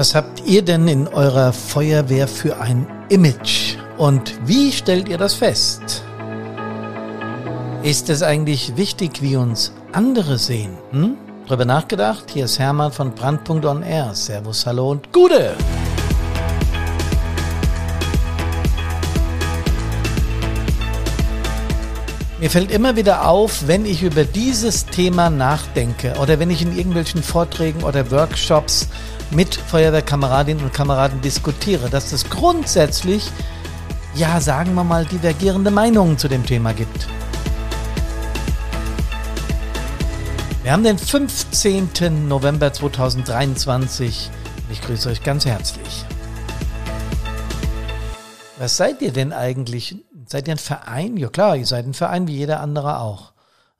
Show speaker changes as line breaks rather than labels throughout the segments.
Was habt ihr denn in eurer Feuerwehr für ein Image? Und wie stellt ihr das fest? Ist es eigentlich wichtig, wie uns andere sehen? Hm? Drüber nachgedacht? Hier ist Hermann von Brandpunkt Air. Servus, hallo und Gute! Mir fällt immer wieder auf, wenn ich über dieses Thema nachdenke oder wenn ich in irgendwelchen Vorträgen oder Workshops mit Feuerwehrkameradinnen und Kameraden diskutiere, dass es grundsätzlich, ja, sagen wir mal, divergierende Meinungen zu dem Thema gibt. Wir haben den 15. November 2023 und ich grüße euch ganz herzlich. Was seid ihr denn eigentlich? Seid ihr ein Verein? Ja klar, ihr seid ein Verein wie jeder andere auch.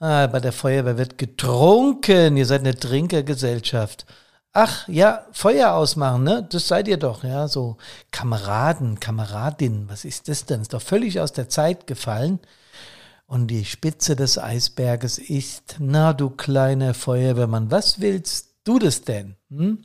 Ah, bei der Feuerwehr wird getrunken. Ihr seid eine Trinkergesellschaft. Ach ja, Feuer ausmachen, ne? Das seid ihr doch, ja. So Kameraden, Kameradinnen, was ist das denn? Ist doch völlig aus der Zeit gefallen. Und die Spitze des Eisberges ist, na du kleiner Feuerwehrmann, was willst du das denn? Hm?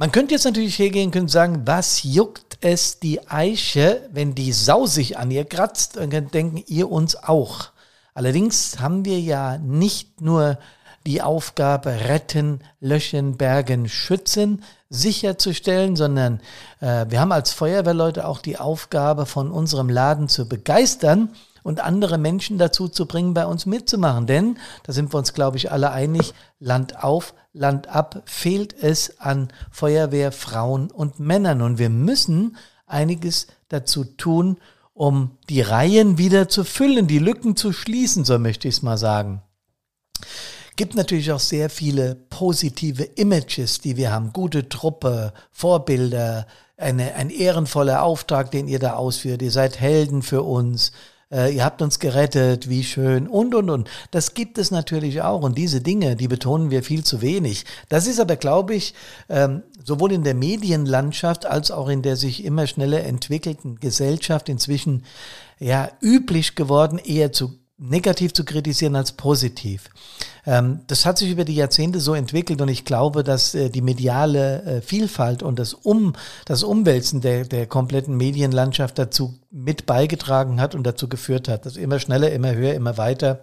Man könnte jetzt natürlich hergehen und sagen, was juckt es die Eiche, wenn die Sau sich an ihr kratzt? Und dann denken ihr uns auch. Allerdings haben wir ja nicht nur die Aufgabe retten, löschen, bergen, schützen sicherzustellen, sondern äh, wir haben als Feuerwehrleute auch die Aufgabe, von unserem Laden zu begeistern und andere Menschen dazu zu bringen, bei uns mitzumachen. Denn, da sind wir uns, glaube ich, alle einig, Land auf, Land ab fehlt es an Feuerwehrfrauen und Männern. Und wir müssen einiges dazu tun, um die Reihen wieder zu füllen, die Lücken zu schließen, so möchte ich es mal sagen gibt natürlich auch sehr viele positive Images, die wir haben. Gute Truppe, Vorbilder, eine, ein ehrenvoller Auftrag, den ihr da ausführt. Ihr seid Helden für uns. Äh, ihr habt uns gerettet, wie schön und, und, und. Das gibt es natürlich auch. Und diese Dinge, die betonen wir viel zu wenig. Das ist aber, glaube ich, ähm, sowohl in der Medienlandschaft als auch in der sich immer schneller entwickelten Gesellschaft inzwischen ja üblich geworden, eher zu negativ zu kritisieren als positiv. Ähm, das hat sich über die Jahrzehnte so entwickelt und ich glaube, dass äh, die mediale äh, Vielfalt und das Um, das Umwälzen der, der kompletten Medienlandschaft dazu mit beigetragen hat und dazu geführt hat, dass immer schneller, immer höher, immer weiter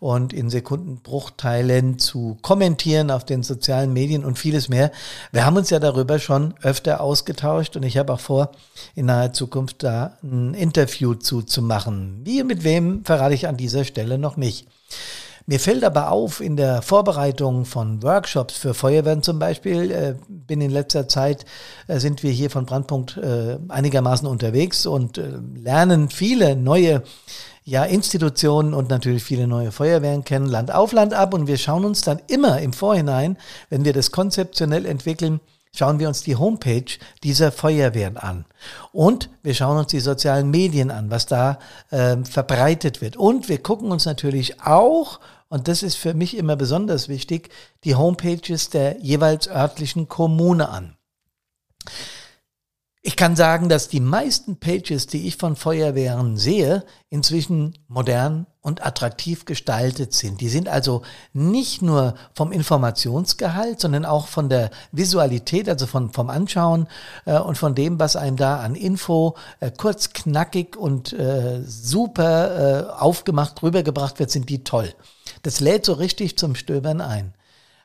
und in Sekundenbruchteilen zu kommentieren auf den sozialen Medien und vieles mehr. Wir haben uns ja darüber schon öfter ausgetauscht und ich habe auch vor, in naher Zukunft da ein Interview zu, zu machen. Wie und mit wem verrate ich an dieser Stelle noch nicht. Mir fällt aber auf, in der Vorbereitung von Workshops für Feuerwehren zum Beispiel, äh, bin in letzter Zeit, äh, sind wir hier von Brandpunkt äh, einigermaßen unterwegs und äh, lernen viele neue ja, Institutionen und natürlich viele neue Feuerwehren kennen, Land auf Land ab. Und wir schauen uns dann immer im Vorhinein, wenn wir das konzeptionell entwickeln, schauen wir uns die Homepage dieser Feuerwehren an. Und wir schauen uns die sozialen Medien an, was da äh, verbreitet wird. Und wir gucken uns natürlich auch, und das ist für mich immer besonders wichtig, die Homepages der jeweils örtlichen Kommune an. Ich kann sagen, dass die meisten Pages, die ich von Feuerwehren sehe, inzwischen modern und attraktiv gestaltet sind. Die sind also nicht nur vom Informationsgehalt, sondern auch von der Visualität, also von, vom Anschauen äh, und von dem, was einem da an Info äh, kurz, knackig und äh, super äh, aufgemacht rübergebracht wird, sind die toll. Das lädt so richtig zum Stöbern ein.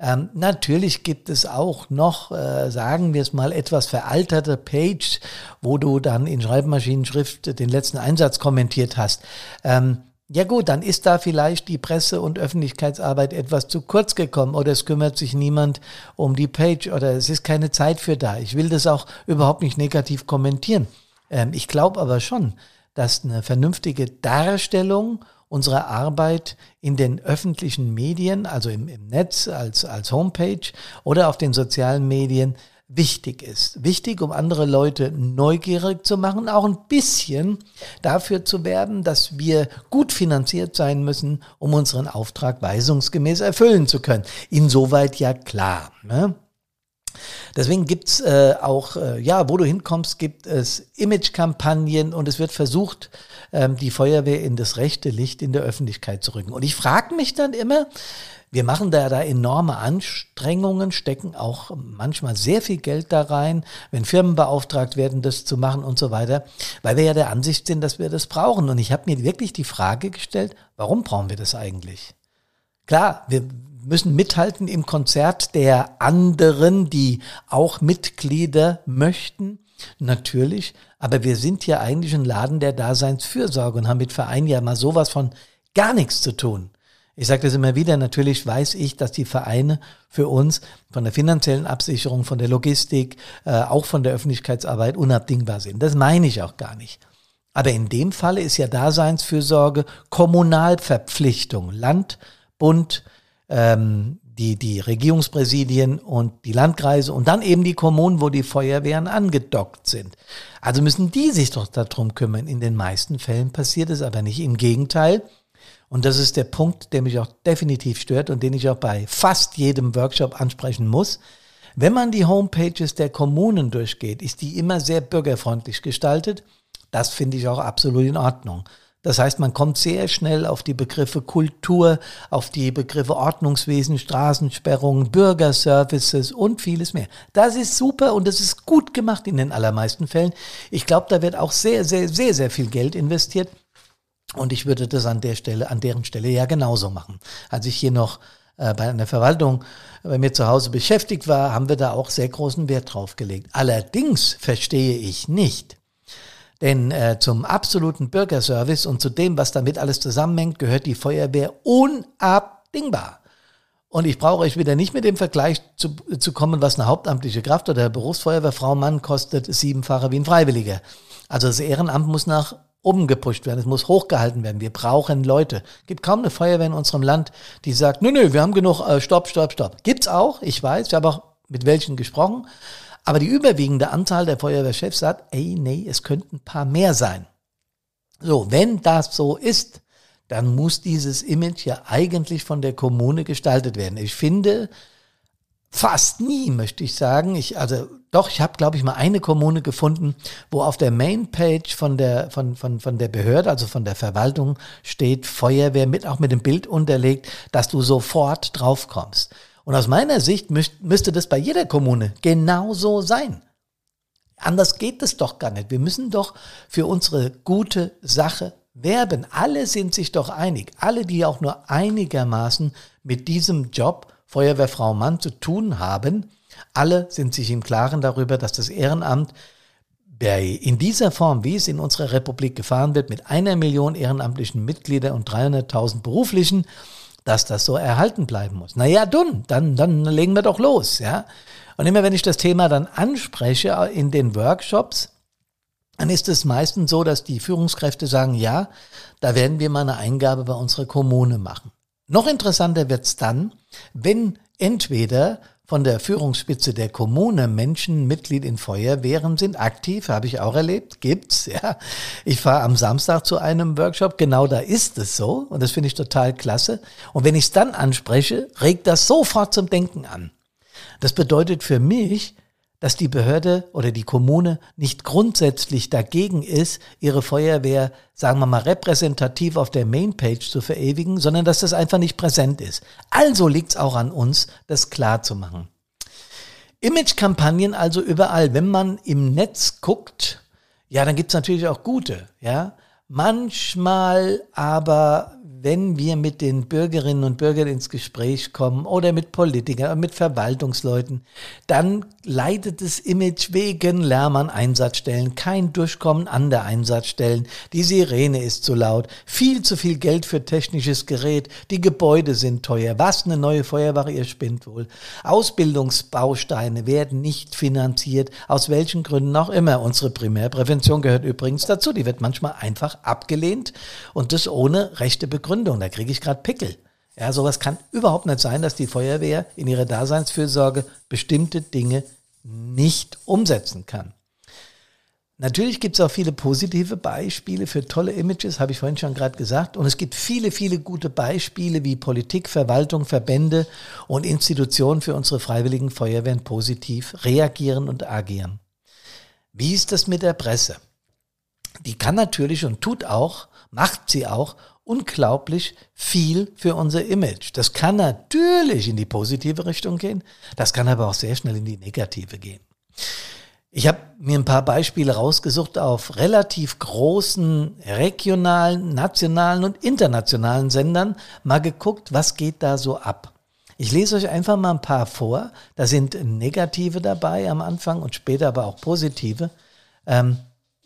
Ähm, natürlich gibt es auch noch, äh, sagen wir es mal, etwas veralterte Page, wo du dann in Schreibmaschinenschrift den letzten Einsatz kommentiert hast. Ähm, ja gut, dann ist da vielleicht die Presse- und Öffentlichkeitsarbeit etwas zu kurz gekommen oder es kümmert sich niemand um die Page oder es ist keine Zeit für da. Ich will das auch überhaupt nicht negativ kommentieren. Ähm, ich glaube aber schon, dass eine vernünftige Darstellung unserer Arbeit in den öffentlichen Medien, also im, im Netz als, als Homepage oder auf den sozialen Medien wichtig ist. Wichtig, um andere Leute neugierig zu machen, auch ein bisschen dafür zu werben, dass wir gut finanziert sein müssen, um unseren Auftrag weisungsgemäß erfüllen zu können. Insoweit ja klar. Ne? Deswegen gibt's äh, auch, äh, ja, wo du hinkommst, gibt es Imagekampagnen und es wird versucht, ähm, die Feuerwehr in das rechte Licht in der Öffentlichkeit zu rücken. Und ich frage mich dann immer, wir machen da, da enorme Anstrengungen, stecken auch manchmal sehr viel Geld da rein, wenn Firmen beauftragt werden, das zu machen und so weiter, weil wir ja der Ansicht sind, dass wir das brauchen. Und ich habe mir wirklich die Frage gestellt, warum brauchen wir das eigentlich? Klar, wir müssen mithalten im Konzert der anderen, die auch Mitglieder möchten. Natürlich, aber wir sind ja eigentlich ein Laden der Daseinsfürsorge und haben mit Verein ja mal sowas von gar nichts zu tun. Ich sage das immer wieder, natürlich weiß ich, dass die Vereine für uns von der finanziellen Absicherung, von der Logistik, äh, auch von der Öffentlichkeitsarbeit unabdingbar sind. Das meine ich auch gar nicht. Aber in dem Falle ist ja Daseinsfürsorge Kommunalverpflichtung. Land, Bund, ähm, die, die Regierungspräsidien und die Landkreise und dann eben die Kommunen, wo die Feuerwehren angedockt sind. Also müssen die sich doch darum kümmern. In den meisten Fällen passiert es aber nicht. Im Gegenteil, und das ist der Punkt, der mich auch definitiv stört und den ich auch bei fast jedem Workshop ansprechen muss. Wenn man die Homepages der Kommunen durchgeht, ist die immer sehr bürgerfreundlich gestaltet. Das finde ich auch absolut in Ordnung. Das heißt, man kommt sehr schnell auf die Begriffe Kultur, auf die Begriffe Ordnungswesen, Straßensperrungen, Bürgerservices und vieles mehr. Das ist super und das ist gut gemacht in den allermeisten Fällen. Ich glaube, da wird auch sehr, sehr, sehr, sehr viel Geld investiert. Und ich würde das an der Stelle, an deren Stelle ja genauso machen. Als ich hier noch äh, bei einer Verwaltung bei mir zu Hause beschäftigt war, haben wir da auch sehr großen Wert drauf gelegt. Allerdings verstehe ich nicht, denn äh, zum absoluten Bürgerservice und zu dem, was damit alles zusammenhängt, gehört die Feuerwehr unabdingbar. Und ich brauche euch wieder nicht mit dem Vergleich zu, zu kommen, was eine hauptamtliche Kraft oder Berufsfeuerwehrfrau Mann kostet, siebenfacher wie ein Freiwilliger. Also das Ehrenamt muss nach oben gepusht werden, es muss hochgehalten werden. Wir brauchen Leute. Gibt kaum eine Feuerwehr in unserem Land, die sagt, nö, nö, wir haben genug, äh, stopp, stopp, stopp. Gibt's auch, ich weiß, ich habe auch mit welchen gesprochen. Aber die überwiegende Anzahl der Feuerwehrchefs sagt, ey, nee, es könnten ein paar mehr sein. So, wenn das so ist, dann muss dieses Image ja eigentlich von der Kommune gestaltet werden. Ich finde, fast nie, möchte ich sagen. Ich, also doch, ich habe, glaube ich, mal eine Kommune gefunden, wo auf der Mainpage von der, von, von, von der Behörde, also von der Verwaltung, steht Feuerwehr mit, auch mit dem Bild unterlegt, dass du sofort draufkommst. Und aus meiner Sicht müsst, müsste das bei jeder Kommune genauso sein. Anders geht es doch gar nicht. Wir müssen doch für unsere gute Sache werben. Alle sind sich doch einig. Alle, die auch nur einigermaßen mit diesem Job Feuerwehrfrau Mann zu tun haben, alle sind sich im Klaren darüber, dass das Ehrenamt in dieser Form, wie es in unserer Republik gefahren wird, mit einer Million ehrenamtlichen Mitgliedern und 300.000 beruflichen, dass das so erhalten bleiben muss. Naja, dann, dann, dann legen wir doch los, ja. Und immer wenn ich das Thema dann anspreche in den Workshops, dann ist es meistens so, dass die Führungskräfte sagen, ja, da werden wir mal eine Eingabe bei unserer Kommune machen. Noch interessanter wird's dann, wenn entweder von der Führungsspitze der Kommune Menschen Mitglied in Feuerwehren sind, aktiv, habe ich auch erlebt, gibt's, ja. Ich fahre am Samstag zu einem Workshop, genau da ist es so und das finde ich total klasse. Und wenn ich es dann anspreche, regt das sofort zum Denken an. Das bedeutet für mich, dass die Behörde oder die Kommune nicht grundsätzlich dagegen ist, ihre Feuerwehr, sagen wir mal, repräsentativ auf der Mainpage zu verewigen, sondern dass das einfach nicht präsent ist. Also liegt es auch an uns, das klar zu machen. Imagekampagnen also überall. Wenn man im Netz guckt, ja, dann gibt es natürlich auch gute, ja. Manchmal aber wenn wir mit den Bürgerinnen und Bürgern ins Gespräch kommen oder mit Politikern, mit Verwaltungsleuten, dann leidet das Image wegen Lärm an Einsatzstellen, kein Durchkommen an der Einsatzstellen, die Sirene ist zu laut, viel zu viel Geld für technisches Gerät, die Gebäude sind teuer, was eine neue Feuerwache, ihr spinnt wohl. Ausbildungsbausteine werden nicht finanziert, aus welchen Gründen auch immer. Unsere Primärprävention gehört übrigens dazu, die wird manchmal einfach abgelehnt und das ohne rechte Begründung. Gründung, da kriege ich gerade Pickel. Ja, sowas kann überhaupt nicht sein, dass die Feuerwehr in ihrer Daseinsfürsorge bestimmte Dinge nicht umsetzen kann. Natürlich gibt es auch viele positive Beispiele für tolle Images, habe ich vorhin schon gerade gesagt. Und es gibt viele, viele gute Beispiele, wie Politik, Verwaltung, Verbände und Institutionen für unsere freiwilligen Feuerwehren positiv reagieren und agieren. Wie ist das mit der Presse? Die kann natürlich und tut auch, macht sie auch unglaublich viel für unser Image. Das kann natürlich in die positive Richtung gehen, das kann aber auch sehr schnell in die negative gehen. Ich habe mir ein paar Beispiele rausgesucht auf relativ großen regionalen, nationalen und internationalen Sendern, mal geguckt, was geht da so ab. Ich lese euch einfach mal ein paar vor. Da sind negative dabei am Anfang und später aber auch positive. Ähm,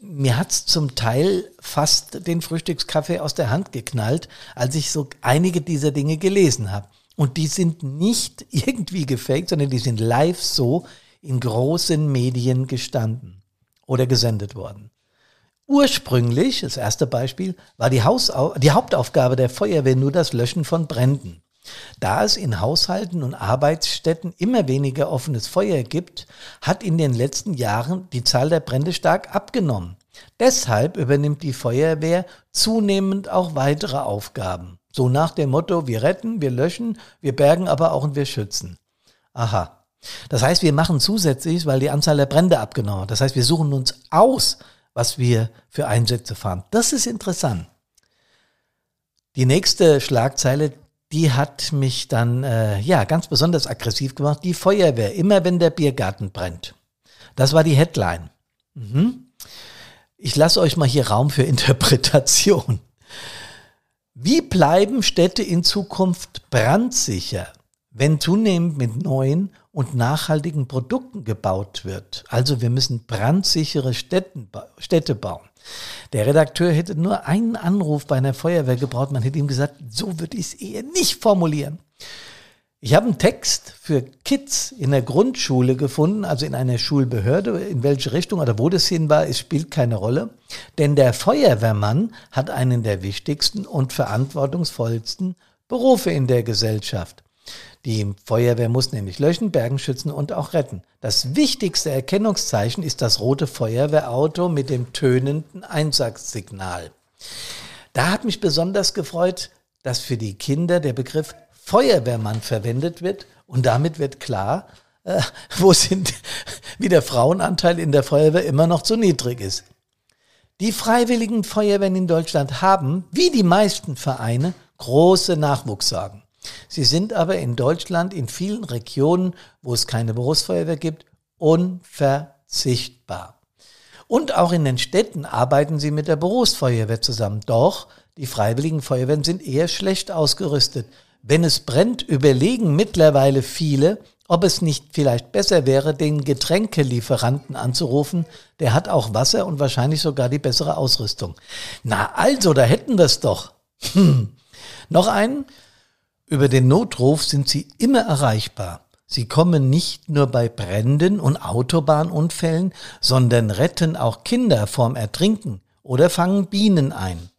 mir hat's zum Teil fast den Frühstückskaffee aus der Hand geknallt, als ich so einige dieser Dinge gelesen habe. Und die sind nicht irgendwie gefaked, sondern die sind live so in großen Medien gestanden oder gesendet worden. Ursprünglich, das erste Beispiel, war die, Hausau die Hauptaufgabe der Feuerwehr nur das Löschen von Bränden. Da es in Haushalten und Arbeitsstätten immer weniger offenes Feuer gibt, hat in den letzten Jahren die Zahl der Brände stark abgenommen. Deshalb übernimmt die Feuerwehr zunehmend auch weitere Aufgaben. So nach dem Motto, wir retten, wir löschen, wir bergen aber auch und wir schützen. Aha, das heißt, wir machen zusätzlich, weil die Anzahl der Brände abgenommen hat. Das heißt, wir suchen uns aus, was wir für Einsätze fahren. Das ist interessant. Die nächste Schlagzeile, die hat mich dann äh, ja ganz besonders aggressiv gemacht. Die Feuerwehr, immer wenn der Biergarten brennt. Das war die Headline. Mhm. Ich lasse euch mal hier Raum für Interpretation. Wie bleiben Städte in Zukunft brandsicher, wenn zunehmend mit neuen und nachhaltigen Produkten gebaut wird. Also wir müssen brandsichere Städten, Städte bauen. Der Redakteur hätte nur einen Anruf bei einer Feuerwehr gebraucht. Man hätte ihm gesagt, so würde ich es eher nicht formulieren. Ich habe einen Text für Kids in der Grundschule gefunden, also in einer Schulbehörde. In welche Richtung oder wo das hin war, es spielt keine Rolle. Denn der Feuerwehrmann hat einen der wichtigsten und verantwortungsvollsten Berufe in der Gesellschaft. Die Feuerwehr muss nämlich löschen, bergen, schützen und auch retten. Das wichtigste Erkennungszeichen ist das rote Feuerwehrauto mit dem tönenden Einsatzsignal. Da hat mich besonders gefreut, dass für die Kinder der Begriff Feuerwehrmann verwendet wird und damit wird klar, äh, wo sind, wie der Frauenanteil in der Feuerwehr immer noch zu niedrig ist. Die freiwilligen Feuerwehren in Deutschland haben, wie die meisten Vereine, große Nachwuchssorgen. Sie sind aber in Deutschland in vielen Regionen, wo es keine Berufsfeuerwehr gibt, unverzichtbar. Und auch in den Städten arbeiten sie mit der Berufsfeuerwehr zusammen. Doch die freiwilligen Feuerwehren sind eher schlecht ausgerüstet. Wenn es brennt, überlegen mittlerweile viele, ob es nicht vielleicht besser wäre, den Getränkelieferanten anzurufen. Der hat auch Wasser und wahrscheinlich sogar die bessere Ausrüstung. Na also, da hätten wir es doch. Hm. Noch einen? Über den Notruf sind sie immer erreichbar. Sie kommen nicht nur bei Bränden und Autobahnunfällen, sondern retten auch Kinder vorm Ertrinken oder fangen Bienen ein.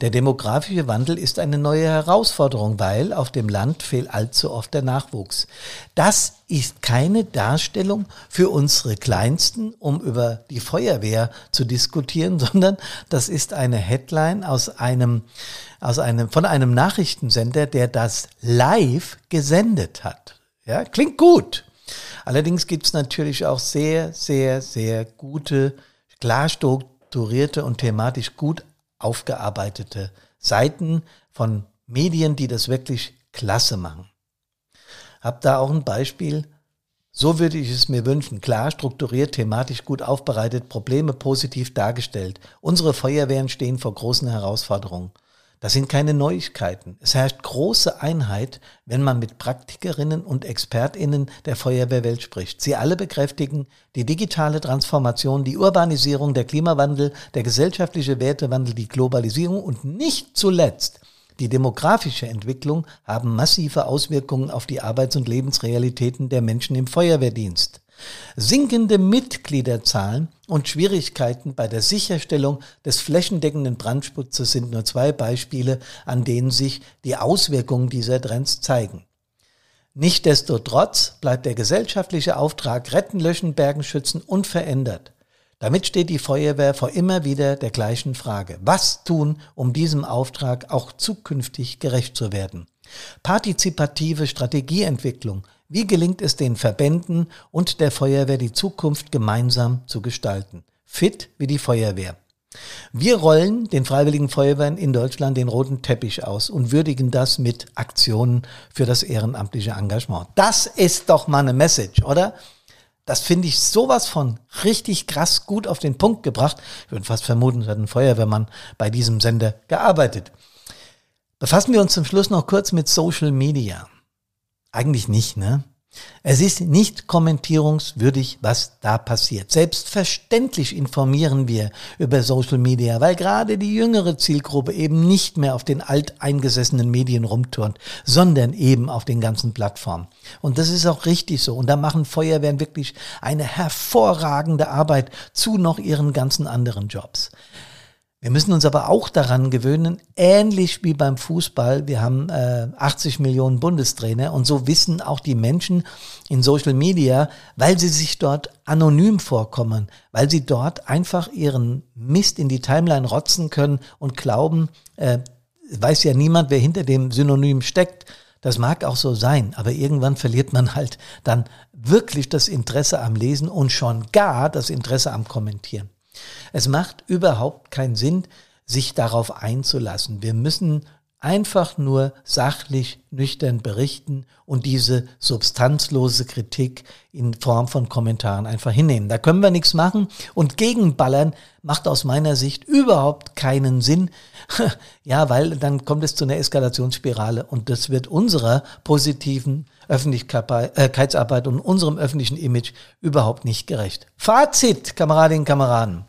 Der demografische Wandel ist eine neue Herausforderung, weil auf dem Land fehlt allzu oft der Nachwuchs. Das ist keine Darstellung für unsere Kleinsten, um über die Feuerwehr zu diskutieren, sondern das ist eine Headline aus einem, aus einem, von einem Nachrichtensender, der das live gesendet hat. Ja, klingt gut. Allerdings gibt es natürlich auch sehr, sehr, sehr gute, klar strukturierte und thematisch gut aufgearbeitete Seiten von Medien, die das wirklich klasse machen. Hab da auch ein Beispiel. So würde ich es mir wünschen. Klar, strukturiert, thematisch gut aufbereitet, Probleme positiv dargestellt. Unsere Feuerwehren stehen vor großen Herausforderungen. Das sind keine Neuigkeiten. Es herrscht große Einheit, wenn man mit Praktikerinnen und Expertinnen der Feuerwehrwelt spricht. Sie alle bekräftigen die digitale Transformation, die Urbanisierung, der Klimawandel, der gesellschaftliche Wertewandel, die Globalisierung und nicht zuletzt die demografische Entwicklung haben massive Auswirkungen auf die Arbeits- und Lebensrealitäten der Menschen im Feuerwehrdienst. Sinkende Mitgliederzahlen und Schwierigkeiten bei der Sicherstellung des flächendeckenden Brandschutzes sind nur zwei Beispiele, an denen sich die Auswirkungen dieser Trends zeigen. Nichtsdestotrotz bleibt der gesellschaftliche Auftrag Retten, Löschen, Bergen, Schützen unverändert. Damit steht die Feuerwehr vor immer wieder der gleichen Frage. Was tun, um diesem Auftrag auch zukünftig gerecht zu werden? Partizipative Strategieentwicklung. Wie gelingt es den Verbänden und der Feuerwehr, die Zukunft gemeinsam zu gestalten? Fit wie die Feuerwehr. Wir rollen den Freiwilligen Feuerwehren in Deutschland den roten Teppich aus und würdigen das mit Aktionen für das ehrenamtliche Engagement. Das ist doch mal eine Message, oder? Das finde ich sowas von richtig krass gut auf den Punkt gebracht. Ich würde fast vermuten, es hat ein Feuerwehrmann bei diesem Sender gearbeitet. Befassen wir uns zum Schluss noch kurz mit Social Media. Eigentlich nicht, ne? Es ist nicht kommentierungswürdig, was da passiert. Selbstverständlich informieren wir über Social Media, weil gerade die jüngere Zielgruppe eben nicht mehr auf den alteingesessenen Medien rumturnt, sondern eben auf den ganzen Plattformen. Und das ist auch richtig so. Und da machen Feuerwehren wirklich eine hervorragende Arbeit zu noch ihren ganzen anderen Jobs. Wir müssen uns aber auch daran gewöhnen, ähnlich wie beim Fußball, wir haben äh, 80 Millionen Bundestrainer und so wissen auch die Menschen in Social Media, weil sie sich dort anonym vorkommen, weil sie dort einfach ihren Mist in die Timeline rotzen können und glauben, äh, weiß ja niemand, wer hinter dem Synonym steckt. Das mag auch so sein, aber irgendwann verliert man halt dann wirklich das Interesse am Lesen und schon gar das Interesse am Kommentieren. Es macht überhaupt keinen Sinn, sich darauf einzulassen. Wir müssen einfach nur sachlich, nüchtern berichten und diese substanzlose Kritik in Form von Kommentaren einfach hinnehmen. Da können wir nichts machen und gegenballern macht aus meiner Sicht überhaupt keinen Sinn. ja, weil dann kommt es zu einer Eskalationsspirale und das wird unserer positiven Öffentlichkeitsarbeit und unserem öffentlichen Image überhaupt nicht gerecht. Fazit, Kameradinnen und Kameraden.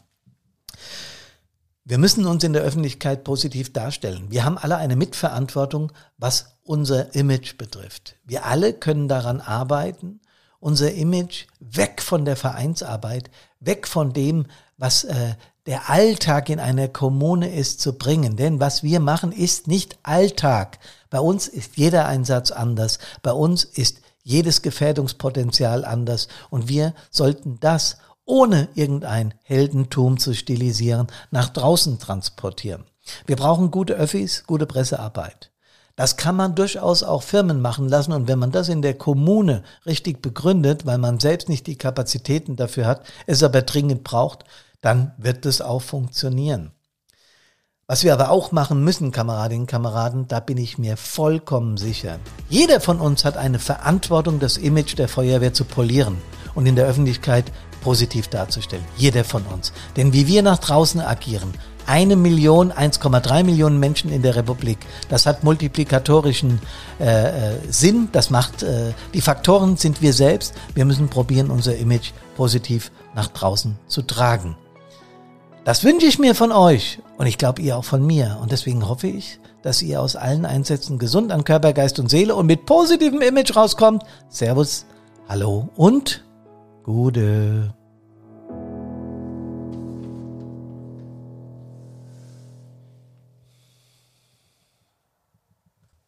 Wir müssen uns in der Öffentlichkeit positiv darstellen. Wir haben alle eine Mitverantwortung, was unser Image betrifft. Wir alle können daran arbeiten, unser Image weg von der Vereinsarbeit, weg von dem, was äh, der Alltag in einer Kommune ist, zu bringen. Denn was wir machen, ist nicht Alltag. Bei uns ist jeder Einsatz anders. Bei uns ist jedes Gefährdungspotenzial anders. Und wir sollten das ohne irgendein Heldentum zu stilisieren, nach draußen transportieren. Wir brauchen gute Öffis, gute Pressearbeit. Das kann man durchaus auch Firmen machen lassen und wenn man das in der Kommune richtig begründet, weil man selbst nicht die Kapazitäten dafür hat, es aber dringend braucht, dann wird es auch funktionieren. Was wir aber auch machen müssen, Kameradinnen und Kameraden, da bin ich mir vollkommen sicher. Jeder von uns hat eine Verantwortung, das Image der Feuerwehr zu polieren und in der Öffentlichkeit positiv darzustellen. Jeder von uns. Denn wie wir nach draußen agieren, eine Million, 1,3 Millionen Menschen in der Republik. Das hat multiplikatorischen äh, äh, Sinn. Das macht äh, die Faktoren sind wir selbst. Wir müssen probieren, unser Image positiv nach draußen zu tragen. Das wünsche ich mir von euch und ich glaube ihr auch von mir. Und deswegen hoffe ich, dass ihr aus allen Einsätzen gesund an Körper, Geist und Seele und mit positivem Image rauskommt. Servus, hallo und Gute.